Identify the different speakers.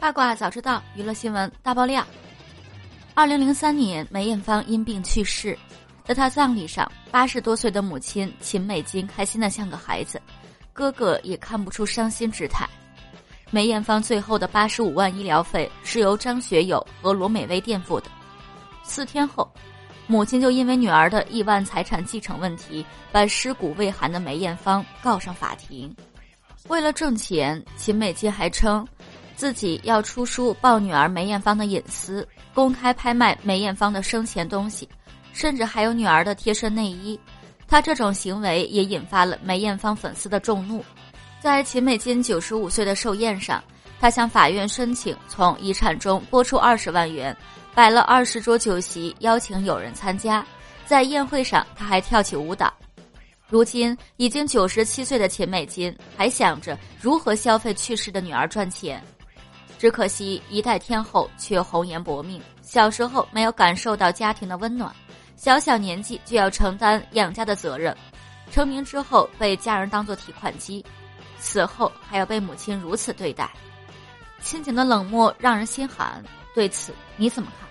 Speaker 1: 八卦早知道，娱乐新闻大爆料。二零零三年，梅艳芳因病去世，在她葬礼上，八十多岁的母亲秦美金开心的像个孩子，哥哥也看不出伤心之态。梅艳芳最后的八十五万医疗费是由张学友和罗美薇垫付的。四天后，母亲就因为女儿的亿万财产继承问题，把尸骨未寒的梅艳芳告上法庭。为了挣钱，秦美金还称。自己要出书爆女儿梅艳芳的隐私，公开拍卖梅艳芳的生前东西，甚至还有女儿的贴身内衣。他这种行为也引发了梅艳芳粉丝的众怒。在秦美金九十五岁的寿宴上，他向法院申请从遗产中拨出二十万元，摆了二十桌酒席，邀请友人参加。在宴会上，他还跳起舞蹈。如今已经九十七岁的秦美金，还想着如何消费去世的女儿赚钱。只可惜一代天后却红颜薄命，小时候没有感受到家庭的温暖，小小年纪就要承担养家的责任，成名之后被家人当做提款机，此后还要被母亲如此对待，亲情的冷漠让人心寒。对此你怎么看？